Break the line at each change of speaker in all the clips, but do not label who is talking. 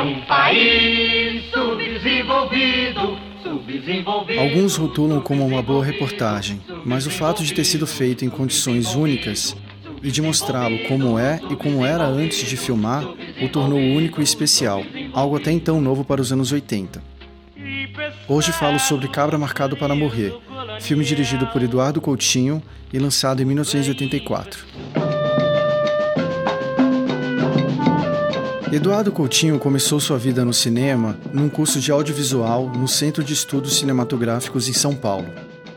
é um país subdesenvolvido, subdesenvolvido.
Alguns rotulam como uma boa reportagem, mas o fato de ter sido feito em condições únicas e de mostrá-lo como é e como era antes de filmar o tornou único e especial, algo até então novo para os anos 80. Hoje falo sobre Cabra Marcado para Morrer, filme dirigido por Eduardo Coutinho e lançado em 1984. Eduardo Coutinho começou sua vida no cinema num curso de audiovisual no Centro de Estudos Cinematográficos em São Paulo.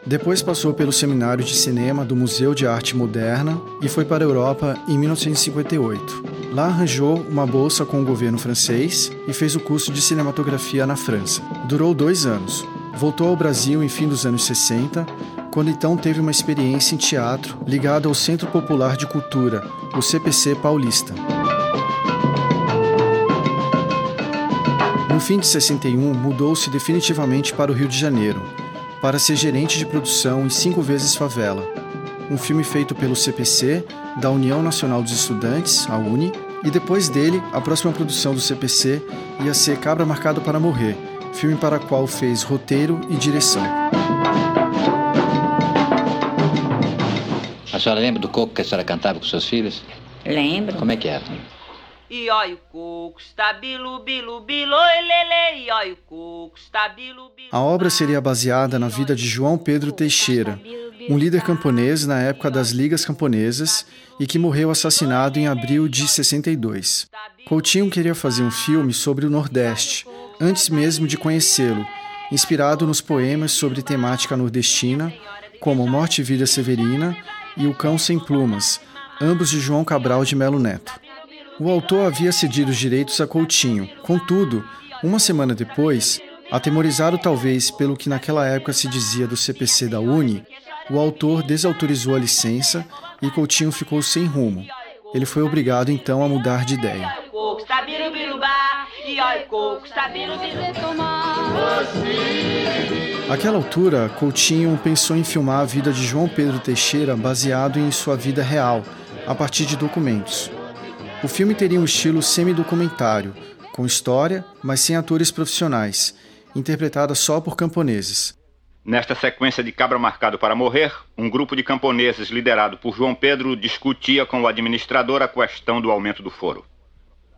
Depois passou pelo Seminário de Cinema do Museu de Arte Moderna e foi para a Europa em 1958. Lá arranjou uma bolsa com o governo francês e fez o curso de cinematografia na França. Durou dois anos. Voltou ao Brasil em fim dos anos 60, quando então teve uma experiência em teatro ligada ao Centro Popular de Cultura, o CPC Paulista. No fim de 61, mudou-se definitivamente para o Rio de Janeiro, para ser gerente de produção em Cinco Vezes Favela, um filme feito pelo CPC, da União Nacional dos Estudantes, a UNE, e depois dele, a próxima produção do CPC ia ser Cabra Marcado para Morrer, filme para o qual fez roteiro e direção.
A senhora lembra do coco que a senhora cantava com seus filhos?
Lembro.
Como é que era?
E o coco, está bilu, bilu, bilu, lele, e o coco, está bilu, bilu.
A obra seria baseada na vida de João Pedro Teixeira, um líder camponês na época das Ligas Camponesas e que morreu assassinado em abril de 62. Coutinho queria fazer um filme sobre o Nordeste, antes mesmo de conhecê-lo, inspirado nos poemas sobre temática nordestina, como Morte e Vida Severina e O Cão Sem Plumas, ambos de João Cabral de Melo Neto. O autor havia cedido os direitos a Coutinho. Contudo, uma semana depois, atemorizado talvez pelo que naquela época se dizia do CPC da Uni, o autor desautorizou a licença e Coutinho ficou sem rumo. Ele foi obrigado então a mudar de ideia. Àquela altura, Coutinho pensou em filmar a vida de João Pedro Teixeira baseado em sua vida real, a partir de documentos. O filme teria um estilo semi-documentário, com história, mas sem atores profissionais, interpretada só por camponeses.
Nesta sequência de Cabra Marcado para Morrer, um grupo de camponeses liderado por João Pedro discutia com o administrador a questão do aumento do foro.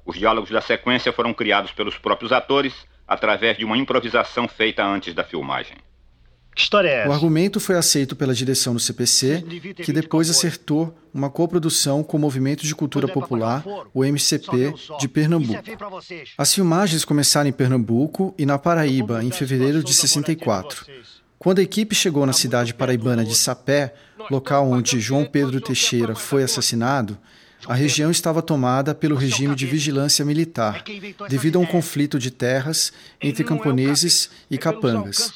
Os diálogos da sequência foram criados pelos próprios atores através de uma improvisação feita antes da filmagem.
Que história é essa? O argumento foi aceito pela direção do CPC, que depois acertou uma coprodução com o Movimento de Cultura Popular, o MCP, de Pernambuco. As filmagens começaram em Pernambuco e na Paraíba, em fevereiro de 64. Quando a equipe chegou na cidade paraibana de Sapé, local onde João Pedro Teixeira foi assassinado, a região estava tomada pelo regime de vigilância militar, devido a um conflito de terras entre camponeses e capangas.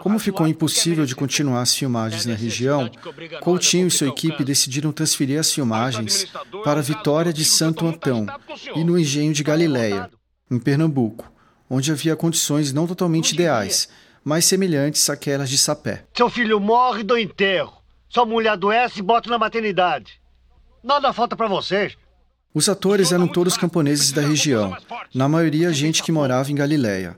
Como ficou impossível de continuar as filmagens na região, Coutinho e sua equipe decidiram transferir as filmagens para a Vitória de Santo Antão e no Engenho de Galileia, em Pernambuco, onde havia condições não totalmente ideais, mas semelhantes àquelas de Sapé.
Seu filho morre do enterro. Sua mulher adoece e bota na maternidade. Nada falta para vocês.
Os atores eram todos camponeses da região, na maioria gente que morava em Galiléia.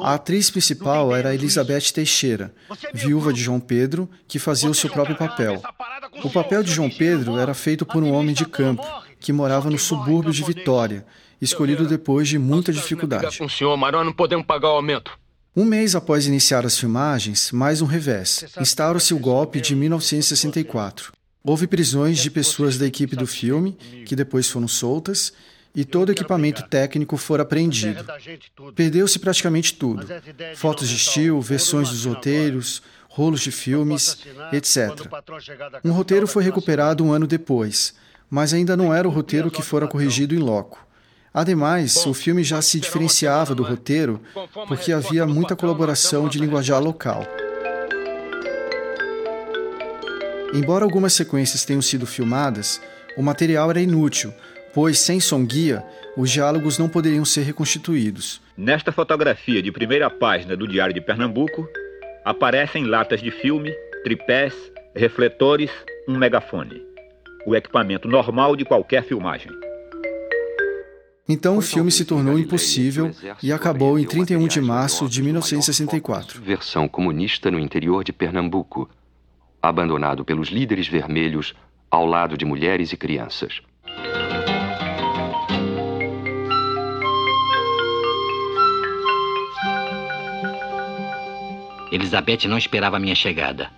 A atriz principal era Elizabeth Teixeira, viúva de João Pedro, que fazia o seu próprio papel. O papel de João Pedro era feito por um homem de campo, que morava no subúrbio de Vitória, escolhido depois de muita dificuldade.
Com o senhor, mas nós não podemos pagar o aumento.
Um mês após iniciar as filmagens, mais um revés. Instaura-se o golpe de 1964. Houve prisões de pessoas da equipe do filme, que depois foram soltas, e todo o equipamento técnico foi apreendido. Perdeu-se praticamente tudo: fotos de estilo, versões dos roteiros, rolos de filmes, etc. Um roteiro foi recuperado um ano depois, mas ainda não era o roteiro que fora corrigido em loco. Ademais, o filme já se diferenciava do roteiro porque havia muita colaboração de linguajar local. Embora algumas sequências tenham sido filmadas, o material era inútil, pois sem som guia, os diálogos não poderiam ser reconstituídos.
Nesta fotografia de primeira página do Diário de Pernambuco, aparecem latas de filme, tripés, refletores, um megafone. O equipamento normal de qualquer filmagem.
Então o filme se tornou impossível e acabou em 31 de março de 1964.
Versão comunista no interior de Pernambuco, abandonado pelos líderes vermelhos ao lado de mulheres e crianças.
Elizabeth não esperava a minha chegada.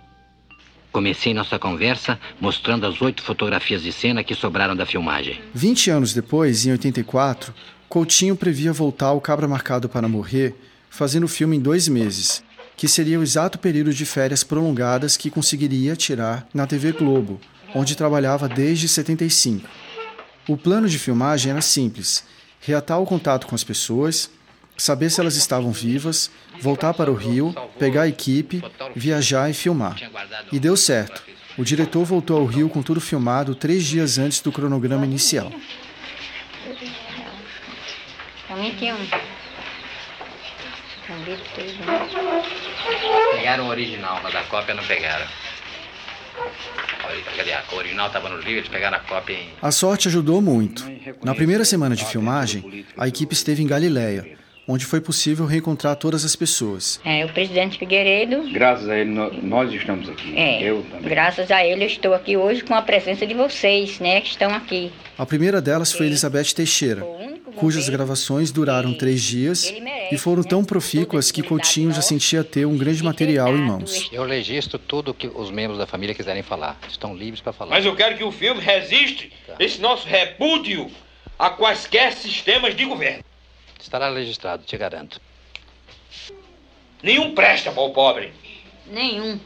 Comecei nossa conversa mostrando as oito fotografias de cena que sobraram da filmagem.
20 anos depois, em 84, Coutinho previa voltar ao Cabra Marcado para Morrer, fazendo o filme em dois meses, que seria o exato período de férias prolongadas que conseguiria tirar na TV Globo, onde trabalhava desde 75. O plano de filmagem era simples: reatar o contato com as pessoas, saber se elas estavam vivas, voltar para o Rio, pegar a equipe, viajar e filmar. E deu certo. O diretor voltou ao Rio com tudo filmado três dias antes do cronograma inicial.
Pegaram o original, mas a cópia não pegaram. A original estava no Rio, eles pegaram a cópia em...
A sorte ajudou muito. Na primeira semana de filmagem, a equipe esteve em Galiléia, onde foi possível reencontrar todas as pessoas.
É, o presidente Figueiredo.
Graças a ele, nós estamos aqui.
É,
eu também.
Graças a ele, eu estou aqui hoje com a presença de vocês, né, que estão aqui.
A primeira delas foi Elizabeth Teixeira, cujas gravações duraram três dias e foram tão profícuas que Coutinho já sentia ter um grande material em mãos.
Eu registro tudo que os membros da família quiserem falar. Estão livres para falar.
Mas eu quero que o filme resiste esse nosso repúdio a quaisquer sistemas de governo.
Estará registrado, te garanto.
Nenhum presta para o pobre.
Nenhum.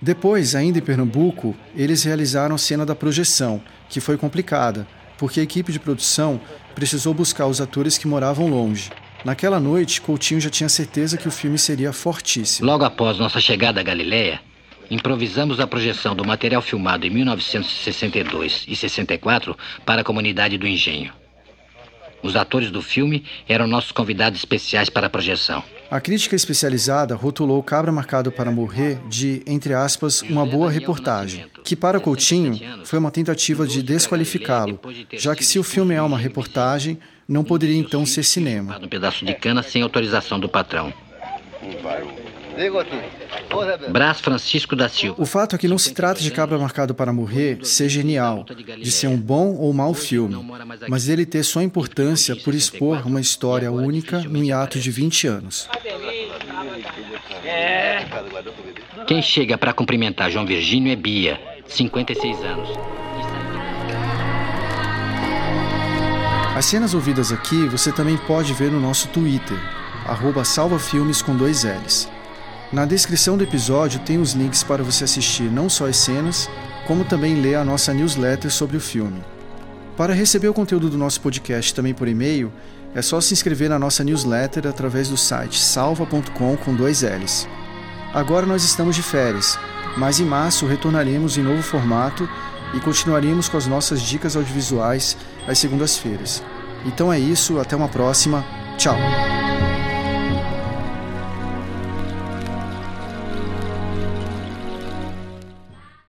Depois, ainda em Pernambuco, eles realizaram a cena da projeção, que foi complicada, porque a equipe de produção precisou buscar os atores que moravam longe. Naquela noite, Coutinho já tinha certeza que o filme seria fortíssimo.
Logo após nossa chegada à Galileia, improvisamos a projeção do material filmado em 1962 e 64 para a comunidade do Engenho. Os atores do filme eram nossos convidados especiais para a projeção.
A crítica especializada rotulou Cabra Marcado para Morrer de, entre aspas, uma boa reportagem, que para Coutinho foi uma tentativa de desqualificá-lo, já que se o filme é uma reportagem, não poderia então ser cinema.
Um pedaço de cana sem autorização do patrão. Brás Francisco da Silva.
O fato é que não se trata de Cabra Marcado para Morrer ser genial, de ser um bom ou mau filme, mas ele ter sua importância por expor uma história única num hiato de 20 anos.
Quem chega para cumprimentar João Virgínio é Bia, 56 anos.
As cenas ouvidas aqui você também pode ver no nosso Twitter, arroba salvafilmes com dois L's. Na descrição do episódio tem os links para você assistir não só as cenas, como também ler a nossa newsletter sobre o filme. Para receber o conteúdo do nosso podcast também por e-mail, é só se inscrever na nossa newsletter através do site salva.com com dois L's. Agora nós estamos de férias, mas em março retornaremos em novo formato e continuaremos com as nossas dicas audiovisuais às segundas-feiras. Então é isso, até uma próxima. Tchau!